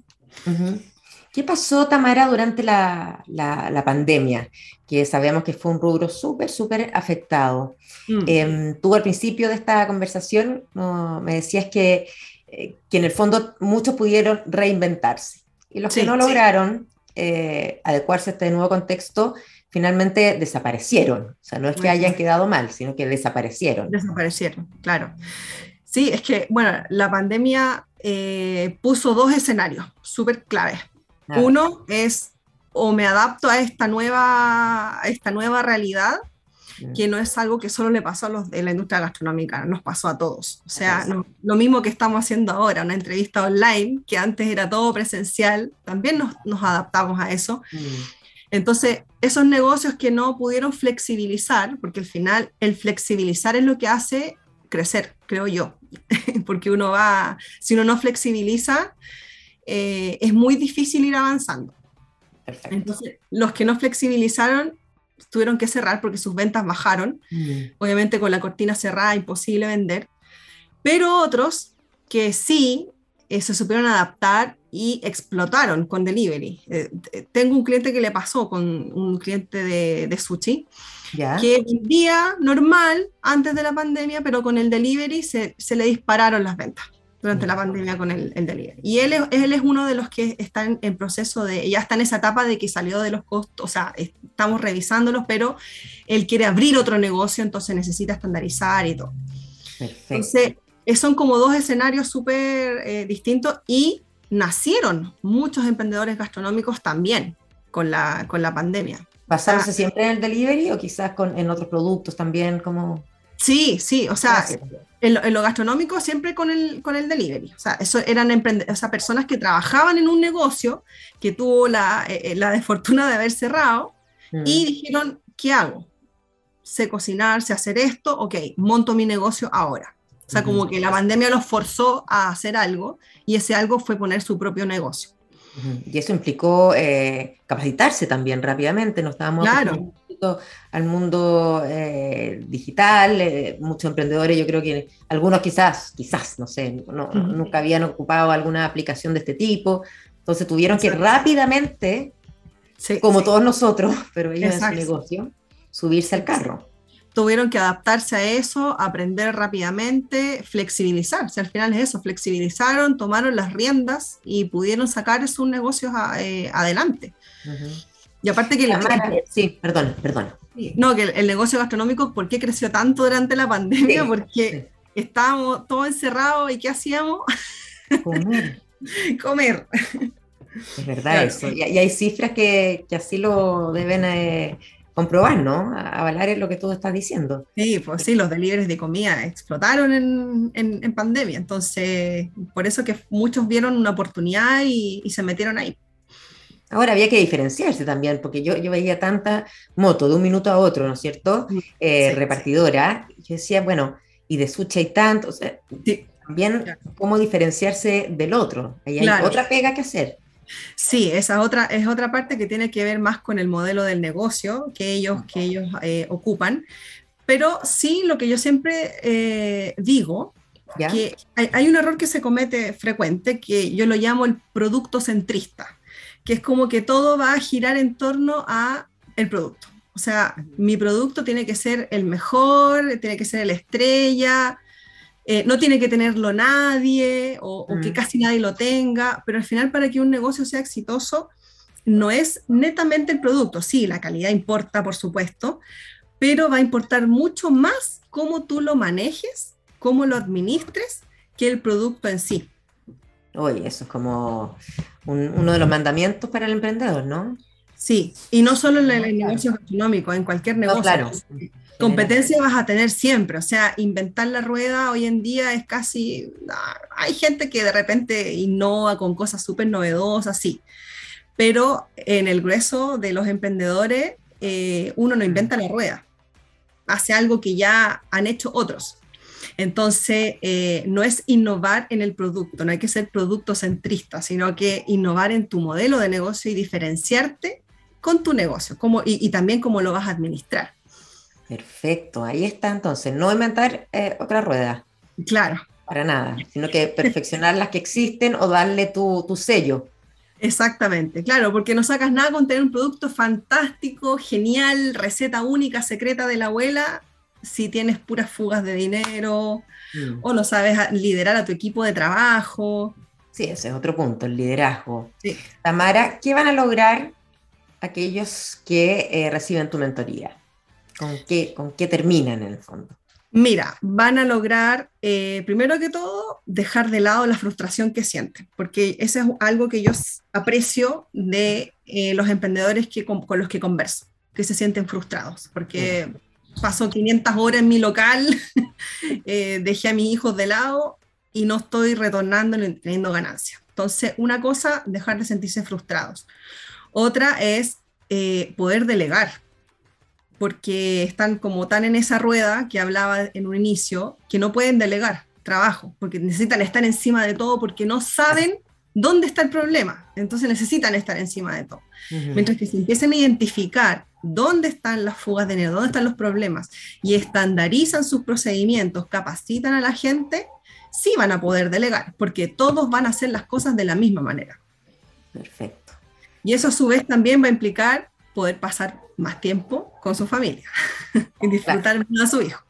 ¿Qué pasó, Tamara, durante la, la, pandemia? Que sabemos que fue un rubro súper, súper afectado. Mm. Em, tú al principio de esta conversación me decías que, eh, que, en el fondo muchos pudieron reinventarse y los que no lograron eh, adecuarse a este nuevo contexto finalmente desaparecieron. O sea, no es que hayan quedado mal, sino que desaparecieron. Desaparecieron, claro. Sí, es que, bueno, la pandemia eh, puso dos escenarios súper claves. Uno es o me adapto a esta nueva, a esta nueva realidad, que no es algo que solo le pasó a los de la industria gastronómica, nos pasó a todos. O sea, lo mismo que estamos haciendo ahora, una entrevista online, que antes era todo presencial, también nos, nos adaptamos a eso. Mm. Entonces, esos negocios que no pudieron flexibilizar, porque al final el flexibilizar es lo que hace crecer, creo yo, [laughs] porque uno va, si uno no flexibiliza, eh, es muy difícil ir avanzando. Entonces, los que no flexibilizaron tuvieron que cerrar porque sus ventas bajaron. Mm. Obviamente con la cortina cerrada, imposible vender. Pero otros que sí eh, se supieron adaptar y explotaron con delivery. Eh, tengo un cliente que le pasó con un cliente de, de sushi, que vendía normal antes de la pandemia, pero con el delivery se, se le dispararon las ventas durante la pandemia con el, el delivery. Y él, él es uno de los que están en proceso de, ya está en esa etapa de que salió de los costos, o sea, estamos revisándolos, pero él quiere abrir otro negocio, entonces necesita estandarizar y todo. Entonces, son como dos escenarios súper eh, distintos y nacieron muchos emprendedores gastronómicos también con la, con la pandemia. ¿Basándose siempre en el delivery o quizás con, en otros productos también? como Sí, sí, o sea, en lo, gastronómico siempre con el, con el delivery. O sea, eso eran o sea, personas que trabajaban en un negocio que tuvo la, eh, eh, la desfortuna de haber cerrado y mm. dijeron, ¿qué hago? Sé cocinar, sé hacer esto, ok, monto mi negocio ahora. O sea, como que la pandemia los forzó a hacer algo y ese algo fue poner su propio negocio. Y eso implicó eh, capacitarse también rápidamente, no estábamos claro. Al mundo eh, digital, eh, muchos emprendedores, yo creo que algunos quizás, quizás, no sé, nunca habían ocupado alguna aplicación de este tipo, entonces tuvieron que rápidamente, como todos nosotros, [laughs] pero ellos en su negocio, subirse al carro. Tuvieron que adaptarse a eso, aprender rápidamente, flexibilizarse. Al final es eso, flexibilizaron, tomaron las riendas y pudieron sacar sus negocios eh, adelante. Y aparte que... La sí, perdón, perdón. No, que el, negocio gastronómico, ¿por qué creció tanto durante la pandemia? Porque estábamos todos encerrados y ¿qué hacíamos? Comer. [laughs] Comer. Es verdad eso. Y, hay cifras que, que así lo deben... Eh, comprobar, ¿no? Avalar lo que tú estás diciendo. Sí, pues sí, los deliveries de comida explotaron en, en, pandemia, entonces por eso que muchos vieron una oportunidad y, se metieron ahí. Ahora había que diferenciarse también, porque yo, yo veía tanta moto de un minuto a otro, ¿no es cierto? Eh, repartidora. Yo decía, bueno, y de sucha hay tanto, o sea, también cómo diferenciarse del otro. Ahí hay otra pega que hacer. Sí, esa otra, es otra parte que tiene que ver más con el modelo del negocio que ellos, que ellos eh, ocupan. Pero sí, lo que yo siempre eh, digo, que hay, un error que se comete frecuente, que yo lo llamo el producto centrista, que es como que todo va a girar en torno a el producto. O sea, mi producto tiene que ser el mejor, tiene que ser la estrella, eh, no tiene que tenerlo nadie o, que casi nadie lo tenga, pero al final para que un negocio sea exitoso no es netamente el producto, sí, la calidad importa, por supuesto, pero va a importar mucho más cómo tú lo manejes, cómo lo administres, que el producto en sí. Oye, eso es como uno de los mandamientos para el emprendedor, ¿no? Sí, y no solo en el, negocio gastronómico, en cualquier negocio. claro. Competencia vas a tener siempre, o sea, inventar la rueda hoy en día es casi, hay gente que de repente innova con cosas súper novedosas, sí, pero en el grueso de los emprendedores eh, uno no inventa la rueda, hace algo que ya han hecho otros. Entonces, eh, no es innovar en el producto, no hay que ser producto centrista, sino que innovar en tu modelo de negocio y diferenciarte con tu negocio como, y, también cómo lo vas a administrar. Perfecto, ahí está entonces, no inventar eh, otra rueda. Claro. Para nada, sino que perfeccionar las que existen o darle tu, tu sello. Exactamente, claro, porque no sacas nada con tener un producto fantástico, genial, receta única, secreta de la abuela, si tienes puras fugas de dinero mm. o no sabes liderar a tu equipo de trabajo. Sí, ese es otro punto, el liderazgo. Tamara, ¿qué van a lograr aquellos que eh, reciben tu mentoría? ¿Con qué, ¿Con qué terminan en el fondo? Mira, van a lograr, eh, primero que todo, dejar de lado la frustración que sienten, porque eso es algo que yo aprecio de eh, los emprendedores que, con, los que converso, que se sienten frustrados, porque paso 500 horas en mi local, [laughs] dejé a mis hijos de lado y no estoy retornando ni teniendo ganancia. Entonces, una cosa, dejar de sentirse frustrados. Otra es eh, poder delegar, porque están como tan en esa rueda que hablaba en un inicio, que no pueden delegar trabajo, porque necesitan estar encima de todo, porque no saben dónde está el problema. Entonces necesitan estar encima de todo. Mientras que si empiezan a identificar dónde están las fugas de dinero, dónde están los problemas, y estandarizan sus procedimientos, capacitan a la gente, sí van a poder delegar, porque todos van a hacer las cosas de la misma manera. Perfecto. Y eso a su vez también va a implicar poder pasar más tiempo con su familia [laughs] y disfrutar más a su hijo.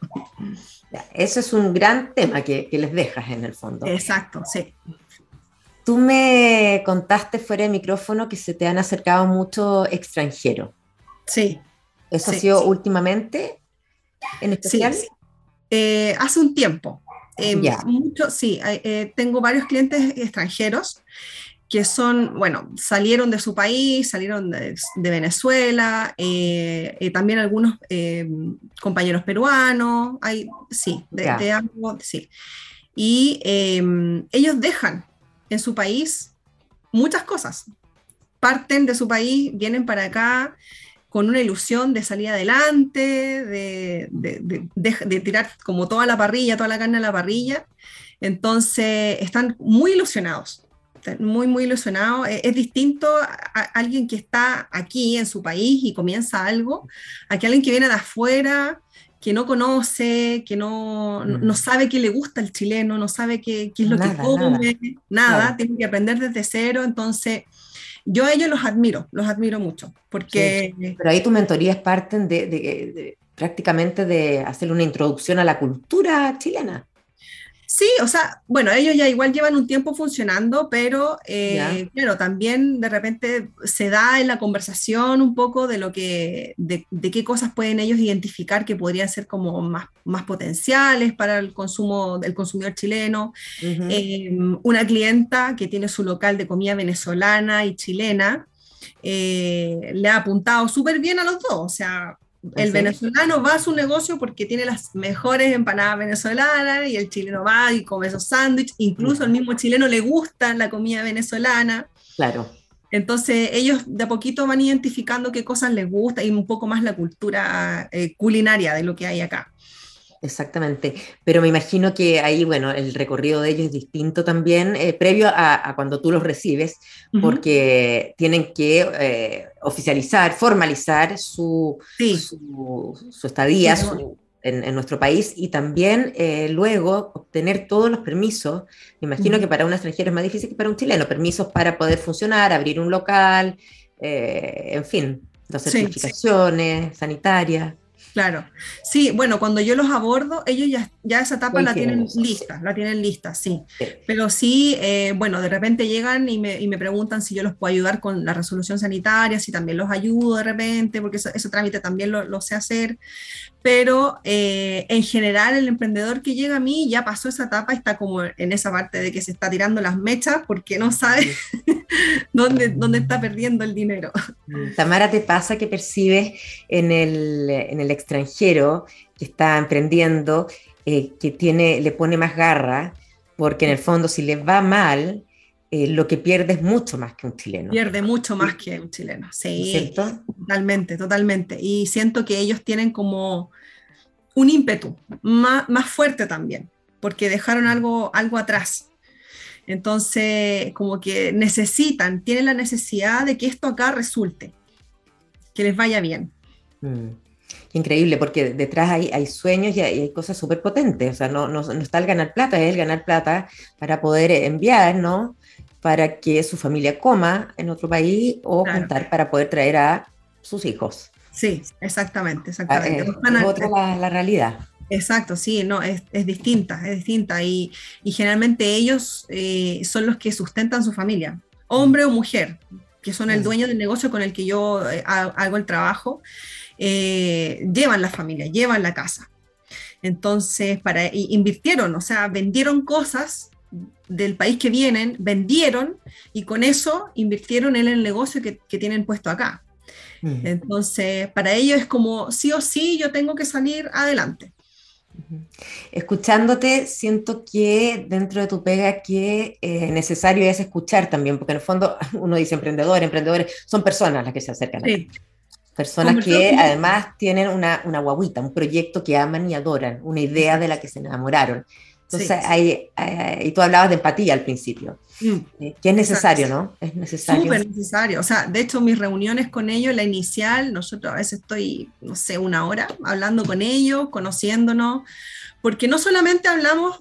Eso es un gran tema que, les dejas en el fondo. Exacto, sí. Tú me contaste fuera de micrófono que se te han acercado mucho extranjeros. Sí. ¿Eso ha sido últimamente en especial? Sí, eh, hace un tiempo. Eh, mucho, sí, eh, tengo varios clientes extranjeros que son, bueno, salieron de su país, salieron de, Venezuela, eh, eh, también algunos eh, compañeros peruanos, hay, sí, de, sí. Y em, ellos dejan en su país muchas cosas. Parten de su país, vienen para acá con una ilusión de salir adelante, de, de tirar como toda la parrilla, toda la carne a la parrilla. Entonces, están muy ilusionados muy, muy ilusionado. E-, es, distinto a, alguien que está aquí en su país y comienza algo, a que alguien que viene de afuera, que no conoce, que no, no, mm. sabe qué le gusta al chileno, no sabe qué, qué es lo que come, nada, tiene que aprender desde cero. Entonces, yo a ellos los admiro, los admiro mucho, porque... pero ahí tus mentorías parten de, de prácticamente de hacer una introducción a la cultura chilena. Sí, o sea, bueno, ellos ya igual llevan un tiempo funcionando, pero eh, claro, también de repente se da en la conversación un poco de lo que, de, qué cosas pueden ellos identificar que podrían ser como más, más potenciales para el consumo del consumidor chileno. Em, una clienta que tiene su local de comida venezolana y chilena eh, le ha apuntado súper bien a los dos, o sea, el venezolano va a su negocio porque tiene las mejores empanadas venezolanas y el chileno va y come esos sándwiches. Incluso al mismo chileno le gusta la comida venezolana. Claro. Entonces ellos de a poquito van identificando qué cosas les gusta y un poco más la cultura eh, culinaria de lo que hay acá. Exactamente, pero me imagino que ahí, bueno, el recorrido de ellos es distinto también, eh, previo a, cuando tú los recibes, porque tienen que eh, oficializar, formalizar su, su, estadía, en, nuestro país y también eh, luego obtener todos los permisos. Me imagino que para un extranjero es más difícil que para un chileno, permisos para poder funcionar, abrir un local, en fin, las certificaciones sanitarias. Claro. Sí, bueno, cuando yo los abordo, ellos ya, ya esa etapa la tienen lista, la tienen lista, sí. Pero sí, eh, bueno, de repente llegan y me, y me, preguntan si yo los puedo ayudar con la resolución sanitaria, si también los ayudo de repente, porque ese, trámite también lo, lo, sé hacer. Pero eh, en general el emprendedor que llega a mí ya pasó esa etapa, está como en esa parte de que se está tirando las mechas porque no sabe [laughs] dónde, dónde está perdiendo el dinero. Tamara, ¿te pasa que percibes en el, en el extranjero que está emprendiendo, eh, que tiene, le pone más garra, porque en el fondo si le va mal, eh, lo que pierde es mucho más que un chileno. Pierde mucho más que un chileno, sí. Totalmente, totalmente. Y siento que ellos tienen como un ímpetu más, más fuerte también, porque dejaron algo, algo atrás. Entonces, como que necesitan, tienen la necesidad de que esto acá resulte, que les vaya bien. Mm. Increíble, porque detrás hay, hay sueños y hay, cosas súper potentes. O sea, no, no, no, está el ganar plata, es el ganar plata para poder enviar, ¿no? Para que su familia coma en otro país o juntar para poder traer a sus hijos. Sí, exactamente, exactamente. Ah, es otra la, realidad. Exacto, sí, no, es, es distinta, es distinta. Y, y generalmente ellos eh, son los que sustentan su familia, hombre o mujer, que son el dueño del negocio con el que yo eh, hago el trabajo. Eh, llevan la familia, llevan la casa. Entonces, para, invirtieron, o sea, vendieron cosas del país que vienen, vendieron y con eso invirtieron en el negocio que, tienen puesto acá. Mm. Entonces, para ellos es como, sí o sí, yo tengo que salir adelante. Escuchándote, siento que dentro de tu pega que eh, necesario es escuchar también, porque en el fondo [laughs] uno dice emprendedor, emprendedores, son personas las que se acercan. Sí. Personas que además tienen una, una, guaguita, un proyecto que aman y adoran, una idea de la que se enamoraron. Entonces, Hay, y tú hablabas de empatía al principio, mm. eh, que es necesario, ¿no? Es necesario. Súper necesario. O sea, de hecho, mis reuniones con ellos, la inicial, nosotros a veces estoy, no sé, una hora hablando con ellos, conociéndonos, porque no solamente hablamos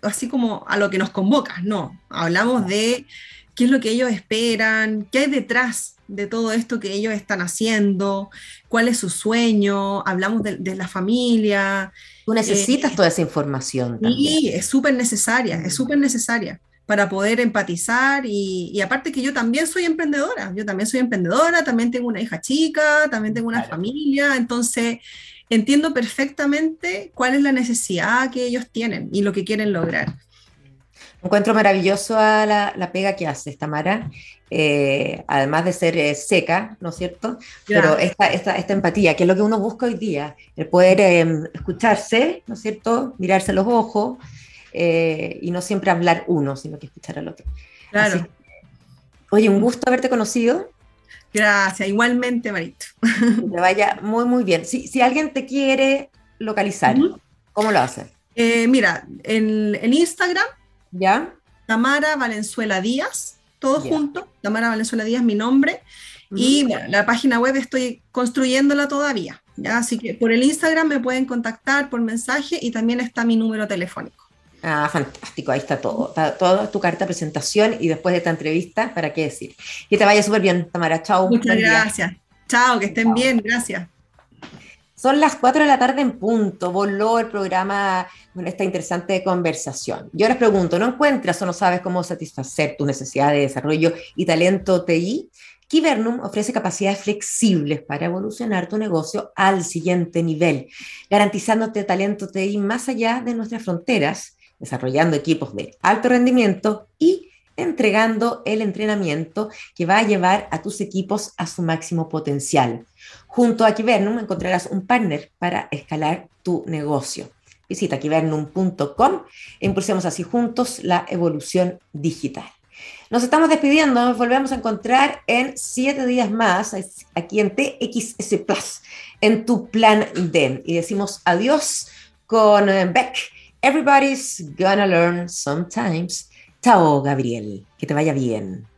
así como a lo que nos convoca, no, hablamos de qué es lo que ellos esperan, qué hay detrás de todo esto que ellos están haciendo, cuál es su sueño, hablamos de, la familia. Tú necesitas eh, toda esa información. Sí, es súper necesaria, es súper necesaria para poder empatizar y, aparte que yo también soy emprendedora, yo también soy emprendedora, también tengo una hija chica, también tengo una familia, entonces entiendo perfectamente cuál es la necesidad que ellos tienen y lo que quieren lograr. Encuentro maravilloso a la, pega que hace Tamara, eh, además de ser eh, seca, ¿no es cierto? Pero esta, esta, esta, empatía, que es lo que uno busca hoy día, el poder em, escucharse, ¿no es cierto? Mirarse los ojos eh, y no siempre hablar uno, sino que escuchar al otro. Claro. oye, un gusto haberte conocido. Gracias, igualmente, Marito. [laughs] Que vaya muy, muy bien. Si, si alguien te quiere localizar, ¿cómo lo hace? mira, en, en Instagram ¿Ya? Tamara Valenzuela Díaz, todo junto. Tamara Valenzuela Díaz, mi nombre. Y la página web estoy construyéndola todavía. ¿ya? Así que por el Instagram me pueden contactar por mensaje y también está mi número telefónico. Ah, fantástico, ahí está todo. Está toda tu carta de presentación y después de esta entrevista, ¿para qué decir? Que te vaya súper bien, Tamara. Chao. Muchas gracias. Chao, que estén bien, gracias. Son las 4 de la tarde en punto, voló el programa con esta interesante conversación. Yo les pregunto, ¿no encuentras o no sabes cómo satisfacer tu necesidad de desarrollo y talento TI? Kibernum ofrece capacidades flexibles para evolucionar tu negocio al siguiente nivel, garantizándote talento TI más allá de nuestras fronteras, desarrollando equipos de alto rendimiento y entregando el entrenamiento que va a llevar a tus equipos a su máximo potencial. Junto a Kibernum encontrarás un partner para escalar tu negocio. Visita kibernum.com e impulsemos así juntos la evolución digital. Nos estamos despidiendo, nos volvemos a encontrar en siete días más aquí en TXS Plus, en tu plan D. Y decimos adiós con eh, Beck. Everybody's gonna learn sometimes. Chao, Gabriel. Que te vaya bien.